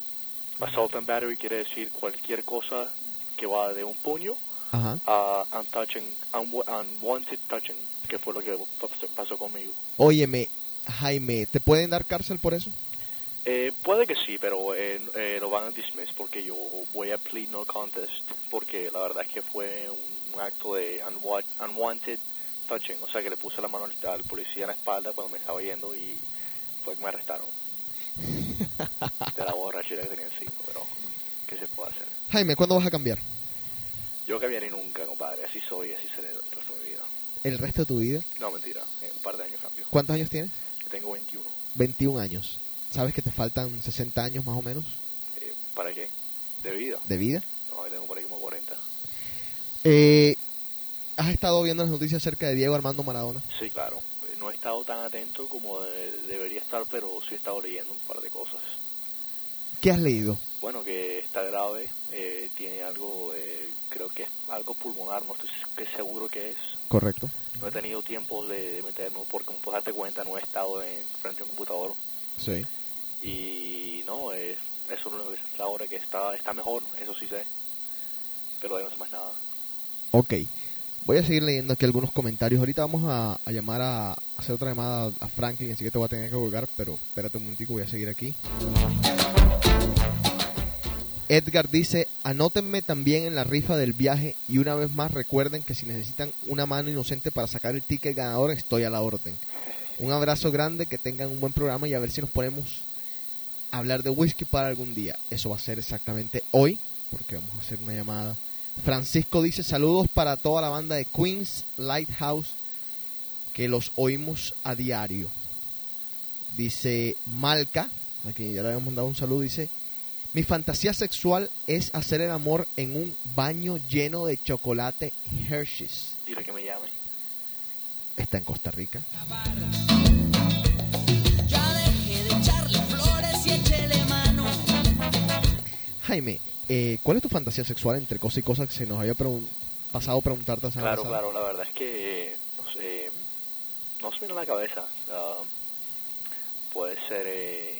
S10: assault and battery quiere decir cualquier cosa que va de un puño
S6: Ajá.
S10: a untouching, unwa- unwanted touching, que fue lo que pasó- conmigo.
S6: Óyeme, Jaime, ¿te pueden dar cárcel por eso?
S10: Eh, puede que sí, pero eh, eh, lo van a dismiss porque yo voy a plead no contest porque la verdad es que fue un, un acto de unwa- unwanted touching, o sea que le puse la mano al, al policía en la espalda cuando me estaba yendo y que me arrestaron. de la borrachera que tenía encima, pero ¿qué se puede hacer?
S6: Jaime, ¿cuándo vas a cambiar?
S10: Yo cambiaré nunca, compadre, así soy, así seré el resto de mi vida.
S6: ¿El resto de tu vida?
S10: No, mentira, en un par de años cambio.
S6: ¿Cuántos años tienes?
S10: Yo tengo 21.
S6: 21 años. ¿Sabes que te faltan 60 años más o menos
S10: Eh, ¿Para qué? ¿De vida?
S6: de vida?
S10: No, yo tengo por ahí como 40.
S6: Eh, ¿Has estado viendo las noticias acerca de Diego Armando Maradona?
S10: Sí, claro. Eh, No he estado tan atento como de- debería estar, pero sí he estado leyendo un par de cosas.
S6: ¿Qué has leído?
S10: Bueno, que está grave, eh, tiene algo, eh, creo que es algo pulmonar, no estoy que seguro que es.
S6: Correcto.
S10: No he tenido tiempo de, meterme, porque puedes darte cuenta, no he estado en, frente a un computador.
S6: Sí.
S10: Y no, eh, eso es la hora que está, está mejor, eso sí sé. Pero ahí no sé más nada.
S6: Ok. Voy a seguir leyendo aquí algunos comentarios. Ahorita vamos a, a llamar a, a hacer otra llamada a Franklin, así que te voy a tener que colgar, pero espérate un momentico, voy a seguir aquí. Edgar dice, anótenme también en la rifa del viaje y una vez más recuerden que si necesitan una mano inocente para sacar el ticket ganador, estoy a la orden. Un abrazo grande, que tengan un buen programa y a ver si nos ponemos a hablar de whisky para algún día. Eso va a ser exactamente hoy, porque vamos a hacer una llamada. Francisco dice saludos para toda la banda de Queens Lighthouse que los oímos a diario. Dice Malca, a quien ya le habíamos dado un saludo, dice, mi fantasía sexual es hacer el amor en un baño lleno de chocolate Hershey's.
S10: Dile que me llame.
S6: está en Costa Rica. Jaime, eh, ¿cuál es tu fantasía sexual entre cosa y cosa que se nos había pregun- pasado preguntarte
S10: Claro, claro, la verdad es que no sé, no se me viene a la cabeza. Puede ser eh,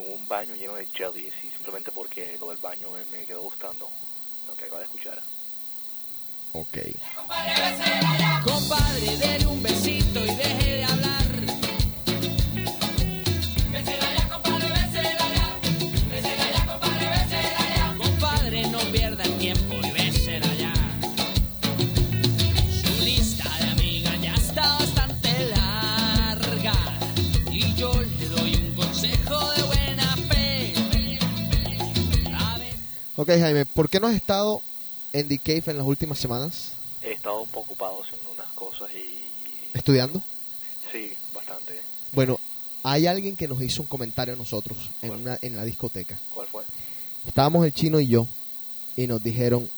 S10: en un baño lleno de jellies y simplemente porque lo del baño me, me quedó gustando lo que acabo de escuchar.
S6: Ok.
S9: Compadre, dele un besito y deje
S6: Ok, Jaime, ¿por qué no has estado en The Cave en las últimas semanas?
S10: He estado un poco ocupado haciendo unas cosas y
S6: ¿Estudiando?
S10: sí, bastante.
S6: Bueno, hay alguien que nos hizo un comentario a nosotros en, una, en la discoteca.
S10: ¿Cuál fue?
S6: Estábamos el chino y yo y nos dijeron,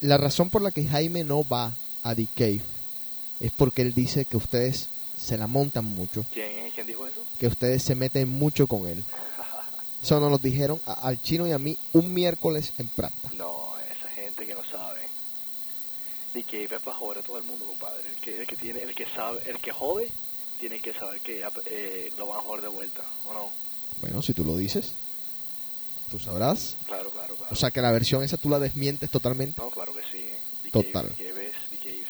S6: la razón por la que Jaime no va a The Cave es porque él dice que ustedes se la montan mucho,
S10: ¿Quién, quién dijo eso?
S6: que ustedes se meten mucho con él. Eso nos lo dijeron a- al chino y a mí un miércoles en Prata.
S10: No, esa gente que no sabe. Y que es para joder a todo el mundo, compadre. El que, el que tiene, el que sabe, el que jode, tiene que saber que eh, lo van a joder de vuelta, ¿o no?
S6: Bueno, si tú lo dices, tú sabrás.
S10: Claro, claro, claro.
S6: O sea que la versión esa tú la desmientes totalmente.
S10: No, claro que sí. ¿eh? The
S6: Total.
S10: Cave, The Cave es The Cave.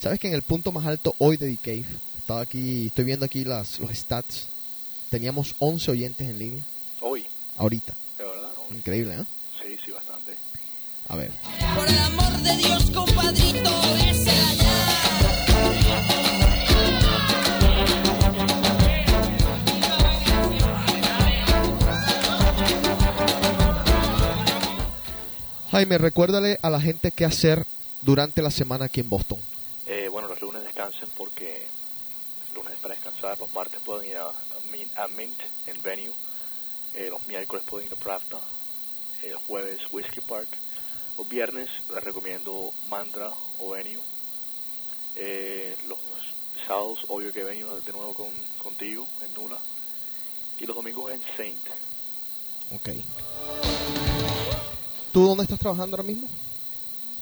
S6: ¿Sabes que en el punto más alto hoy de The Cave, estaba aquí, estoy viendo aquí las, los stats, teníamos 11 oyentes en línea
S10: Hoy,
S6: ahorita.
S10: de verdad. hoy.
S6: Increíble, ¿eh?
S10: Sí, sí, bastante.
S6: A ver.
S9: Por el amor de Dios, compadrito, bésela ya.
S6: Jaime, recuérdale a la gente qué hacer durante la semana aquí en Boston.
S10: Eh, bueno, los lunes descansen porque lunes es para descansar. Los martes pueden ir a Mint, a Mint en Venue. Eh, los miércoles pueden ir a Pravda. Eh, los jueves Whiskey Park. Los viernes les recomiendo Mantra o Venue. Eh, los sábados, obvio que Venue de nuevo con, contigo en Nula. Y los domingos en Saint.
S6: Ok. ¿Tú dónde estás trabajando ahora mismo?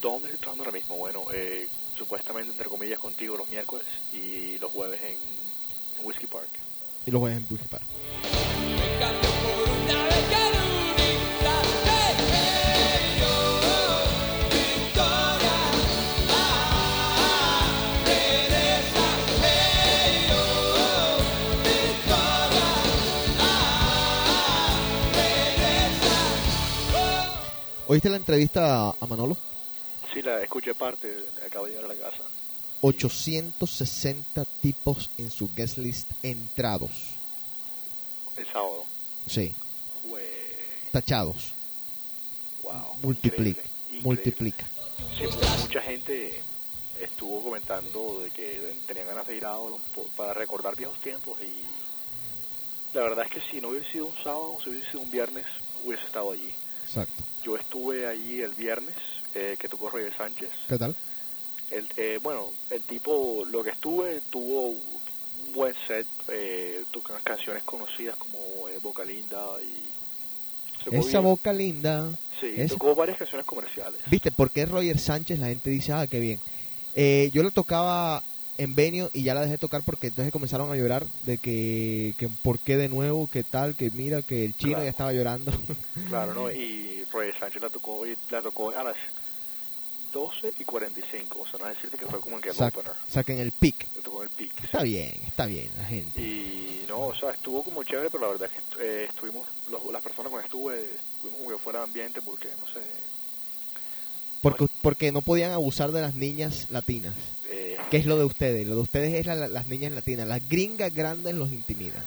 S10: ¿Dónde estoy trabajando ahora mismo? Bueno, eh, supuestamente entre comillas contigo los miércoles y los jueves en, en Whiskey Park.
S6: Y los jueves en Park. ¿Oíste la entrevista a Manolo?
S10: Sí, la escuché parte, acabo de llegar a la casa.
S6: 860 tipos en su guest list entrados.
S10: El sábado.
S6: Sí, tachados.
S10: Wow.
S6: Multiplica.
S10: increíble.
S6: Multiplica.
S10: Sí, mu- mucha gente estuvo comentando de que tenían ganas de ir a Avalon para recordar viejos tiempos y la verdad es que si no hubiese sido un sábado, si hubiese sido un viernes, hubiese estado allí.
S6: Exacto.
S10: Yo estuve allí el viernes, eh, que tocó Roger Sánchez.
S6: ¿Qué tal?
S10: El, eh, bueno, el tipo, lo que estuve, tuvo un buen set, eh, tocó unas canciones conocidas como eh, Boca Linda y...
S6: Esa
S10: bien.
S6: boca linda.
S10: Sí, tocó varias canciones comerciales.
S6: ¿Viste? Porque es Roger Sánchez, la gente dice, ah, qué bien. Eh, yo le tocaba en Venio y ya la dejé tocar porque entonces comenzaron a llorar de que, que por qué de nuevo, que tal, que mira, que el chino
S10: Claro.
S6: ya estaba llorando.
S10: Claro, ¿no? Y Roger Sánchez la tocó, la tocó a las 12 y 45, o sea, no es decirte que fue como en que
S6: Sac-
S10: opener,
S6: saquen el pick.
S10: tocó en el pick.
S6: Está bien, está bien la gente.
S10: Y no, o sea, estuvo como chévere, pero la verdad es que estu- eh, estuvimos, los- las personas con las que estuve, estuvimos como que fuera de ambiente porque, no sé,
S6: Porque, porque no podían abusar de las niñas latinas.
S10: eh,
S6: ¿Qué es lo de ustedes? Lo de ustedes es la- las niñas latinas. Las gringas grandes los intimidan.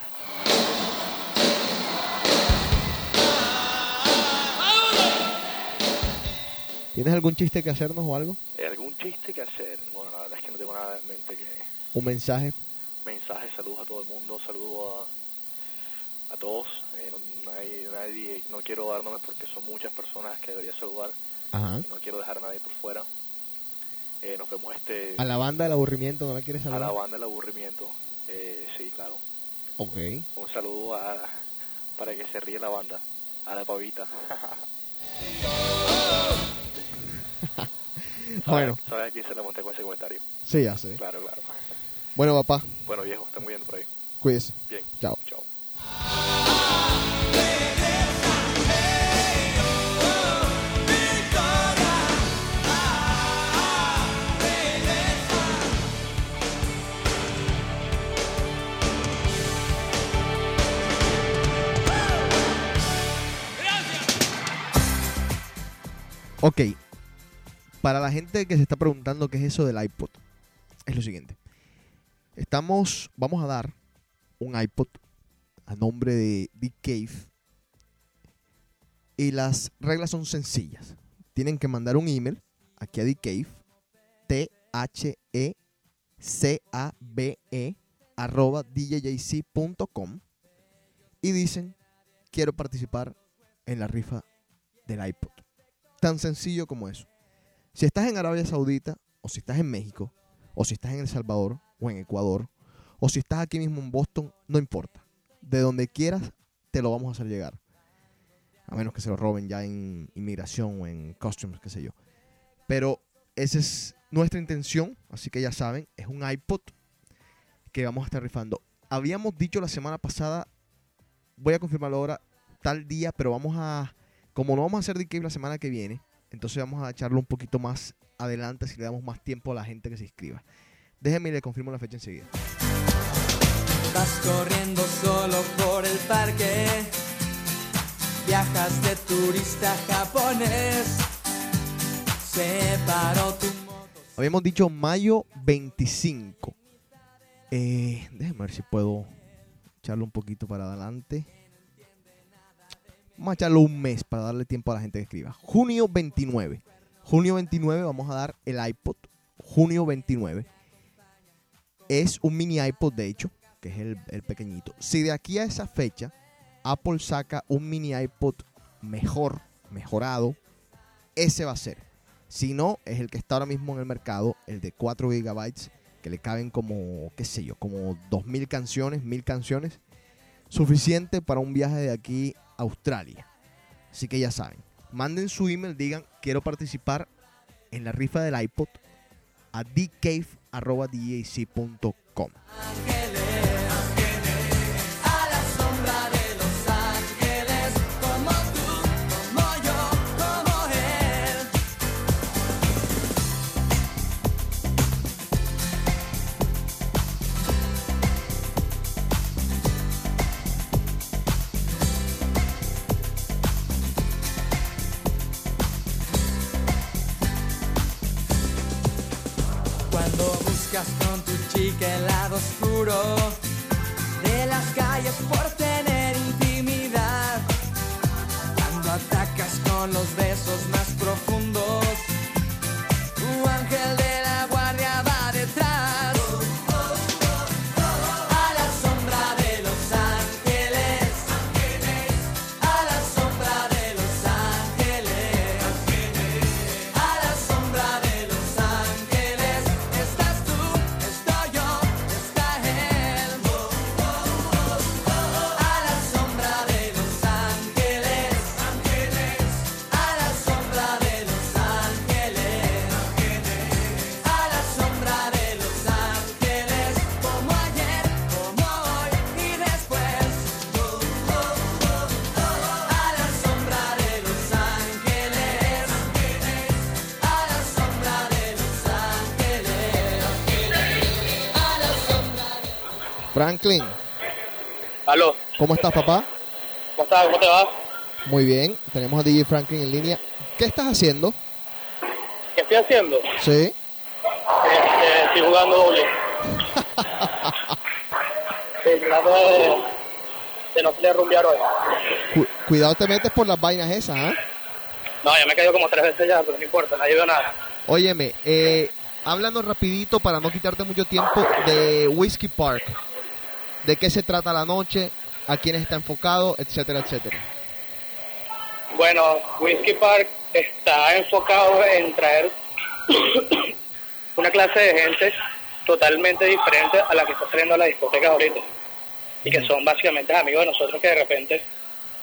S6: ¿Tienes algún chiste que hacernos o algo?
S10: algún chiste que hacer. Bueno, la verdad es que no tengo nada en mente que
S6: ¿Un mensaje?
S10: mensajes, saludos a todo el mundo, saludos a, a todos. Eh, no, nadie, nadie- no quiero dar nombres porque son muchas personas que debería saludar
S6: Ajá.
S10: y no quiero dejar a nadie por fuera. Eh, nos vemos este
S6: A la banda del aburrimiento, ¿no la quieres
S10: a la
S6: saludar?
S10: banda del aburrimiento. Eh, sí, claro.
S6: Ok.
S10: Un saludo a, para que se ríe la banda. A la pavita.
S6: Bueno,
S10: ¿Sabes a quién se le monté con ese comentario?
S6: sí, ya sé.
S10: Claro, claro.
S6: Bueno, papá,
S10: Bueno, viejo, está muy bien por ahí.
S6: cuídese.
S10: Bien.
S6: Chao.
S10: Chao.
S6: Ok. Para la gente que se está preguntando qué es eso del iPod, es lo siguiente. Estamos, vamos a dar un iPod a nombre de Dick Cave. Y las reglas son sencillas. Tienen que mandar un email aquí a Dick Cave. T-H-E-C-A-B-E arroba djjc.com y dicen quiero participar en la rifa del iPod. Tan sencillo como eso. Si estás en Arabia Saudita, o si estás en México, o si estás en El Salvador, o en Ecuador, o si estás aquí mismo en Boston, no importa. De donde quieras, te lo vamos a hacer llegar. A menos que se lo roben ya en inmigración o en customs, qué sé yo. Pero esa es nuestra intención, así que ya saben, es un iPod que vamos a estar rifando. Habíamos dicho la semana pasada, voy a confirmarlo ahora, tal día, pero vamos a, como no vamos a hacer DK la semana que viene, entonces vamos a echarlo un poquito más adelante si le damos más tiempo a la gente que se inscriba. Déjenme y le confirmo la fecha enseguida.
S9: Vas corriendo solo por el parque. Viajas de turista japonés. Se paró tu moto.
S6: Habíamos dicho mayo 25. Eh, déjenme ver si puedo echarlo un poquito para adelante. Vamos a echarlo un mes para darle tiempo a la gente que escriba. Junio 29. Junio 29 vamos a dar el iPod. Junio 29. Es un mini iPod, de hecho, que es el, el pequeñito. Si de aquí a esa fecha Apple saca un mini iPod mejor, mejorado, ese va a ser. Si no, es el que está ahora mismo en el mercado, el de 4 GB, que le caben como, qué sé yo, como 2.000 canciones, 1.000 canciones. Suficiente para un viaje de aquí Australia. Así que ya saben, manden su email, digan, quiero participar en la rifa del iPod a dcave.com.
S9: oscuro de las calles por
S6: Franklin,
S5: Aló,
S6: ¿cómo estás, papá?
S5: ¿cómo estás? ¿Cómo te va?
S6: Muy bien, tenemos a DJ Franklin en línea. ¿Qué estás haciendo?
S5: ¿Qué estoy haciendo?
S6: Sí.
S5: Este, estoy jugando doble. Sí, tratando de, de no querer rumbear hoy.
S6: Cu- cuidado te metes por las vainas esas, ¿ah?
S5: No, ya me he caído como tres veces ya, pero no importa, nadie veo nada.
S6: Óyeme, eh, háblanos rapidito para no quitarte mucho tiempo de Whiskey Park. ¿De qué se trata la noche? ¿A quién está enfocado? Etcétera, etcétera.
S5: Bueno, Whiskey Park está enfocado en traer
S11: una clase de gente totalmente diferente a la que está saliendo a las discotecas ahorita. Y que son básicamente amigos de nosotros que de repente,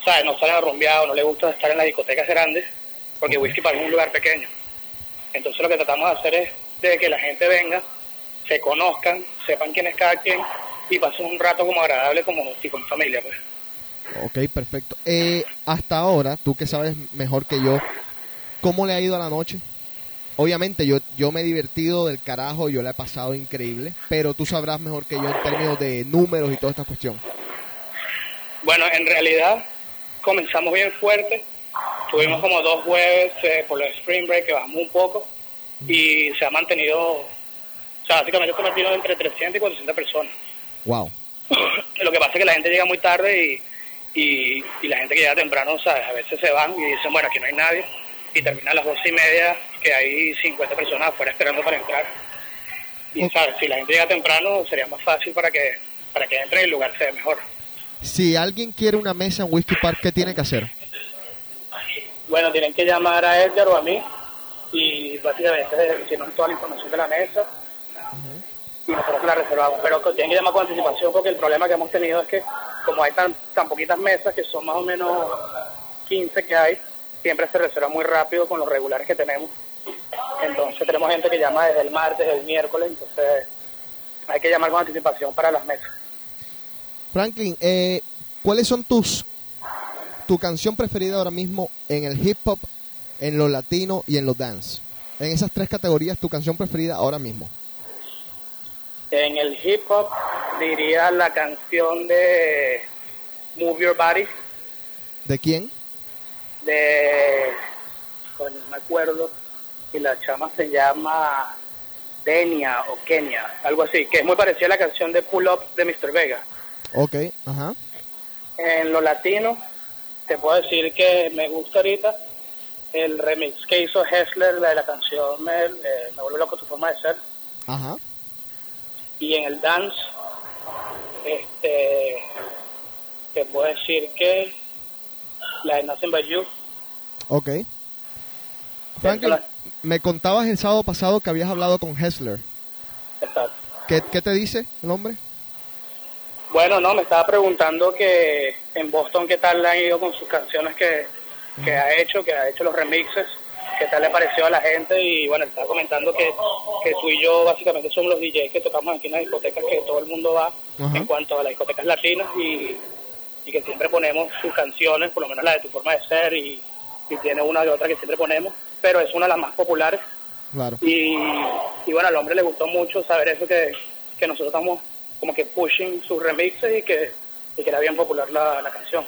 S11: ¿sabes? No salen a rumbear o no les gusta estar en las discotecas grandes, porque Whisky Park es un lugar pequeño. Entonces lo que tratamos de hacer es de que la gente venga, se conozcan, sepan quién es cada quien y pasen un rato como agradable, como tipo en familia, pues.
S6: Ok, perfecto. Eh, hasta ahora, tú que sabes mejor que yo, ¿cómo le ha ido a la noche? Obviamente yo, yo me he divertido del carajo, yo le he pasado increíble, pero tú sabrás mejor que yo en términos de números y toda esta cuestión.
S11: Bueno, en realidad comenzamos bien fuerte. Tuvimos como dos jueves eh, por los Spring Break que bajamos un poco y se ha mantenido, o sea, básicamente se ha mantenido entre 300 y 400 personas.
S6: Wow.
S11: Lo que pasa es que la gente llega muy tarde y, y, y la gente que llega temprano, ¿sabes? A veces se van y dicen, bueno, aquí no hay nadie. Y termina a las dos y media que hay 50 personas afuera esperando para entrar. Y, ¿sabes? Si la gente llega temprano sería más fácil para que, para que entre y el lugar sea mejor.
S6: Si alguien quiere una mesa en Whiskey Park, ¿qué tiene que hacer?
S11: Bueno, tienen que llamar a Edgar o a mí y básicamente tienen toda la información de la mesa y nosotros la reservamos. Pero tienen que llamar con anticipación porque el problema que hemos tenido es que como hay tan, tan poquitas mesas, que son más o menos 15 que hay, siempre se reserva muy rápido con los regulares que tenemos. Entonces tenemos gente que llama desde el martes, el miércoles, entonces hay que llamar con anticipación para las mesas.
S6: Franklin, eh, ¿cuáles son tus tu canción preferida ahora mismo en el hip hop, en lo latino y en lo dance? En esas tres categorías, tu canción preferida ahora mismo.
S11: En el hip hop diría la canción de Move Your Body
S6: ¿De quién?
S11: de, coño, no me acuerdo, y la chama se llama Denia o Kenia, algo así, que es muy parecida a la canción de Pull Up de Mr. Vega.
S6: Ok, ajá.
S11: En lo latino, te puedo decir que me gusta ahorita el remix que hizo Hessler de la canción Me, eh, me vuelve loco tu forma de ser.
S6: Ajá.
S11: Y en el dance, este, te puedo decir que la de Nothing But You.
S6: Ok. Franklin, me contabas el sábado pasado que habías hablado con Hessler.
S11: Exacto.
S6: ¿Qué, qué te dice el hombre?
S11: Bueno, no, me estaba preguntando que en Boston qué tal le han ido con sus canciones que, que ha hecho, que ha hecho los remixes, qué tal le pareció a la gente y bueno, estaba comentando que, que tú y yo básicamente somos los DJs que tocamos aquí en las discotecas que todo el mundo va
S6: Ajá.
S11: en cuanto a las discotecas latinas y, y que siempre ponemos sus canciones, por lo menos la de tu forma de ser y, y tiene una y otra que siempre ponemos, pero es una de las más populares
S6: Claro.
S11: y, y bueno, al hombre le gustó mucho saber eso que, que nosotros estamos como que pushing sus remixes y que, y que era bien popular la, la canción.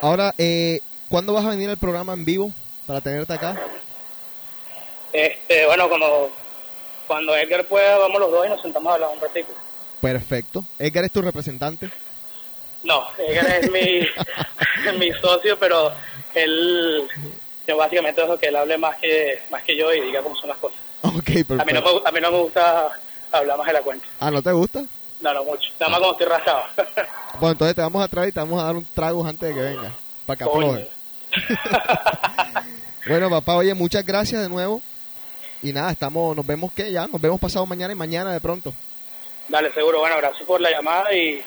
S6: Ahora, eh, ¿cuándo vas a venir al programa en vivo para tenerte acá?
S11: Este, bueno, cuando, cuando Edgar pueda, vamos los dos y nos sentamos a hablar un ratito.
S6: Perfecto. Edgar es tu representante.
S11: No, Edgar es mi, mi socio, pero él, yo básicamente dejo que él hable más que, más que yo y diga cómo son las cosas.
S6: Ok, perfecto.
S11: A mí no me, a mí no me gusta hablar más de la cuenta.
S6: Ah, ¿no te gusta?
S11: No, no mucho. Nada más como estoy rascado.
S6: Bueno, entonces te vamos a traer y te vamos a dar un trago antes de que venga. Para que afloje. Bueno, papá, oye, muchas gracias de nuevo. Y nada, estamos, nos vemos que ya, nos vemos pasado mañana y mañana de pronto.
S11: Dale, seguro. Bueno, gracias por la llamada y,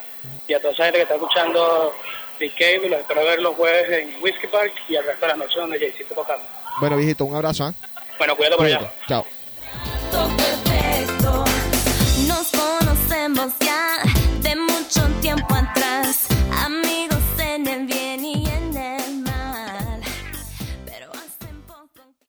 S11: y a toda esa gente que está escuchando Big Cable. Los espero ver los jueves en Whiskey Park y el resto de la noche donde Jay está tocando.
S6: Bueno, viejito, un abrazo. ¿eh?
S11: Bueno, cuídate por allá.
S6: Chao. Nos conocemos ya de mucho tiempo atrás.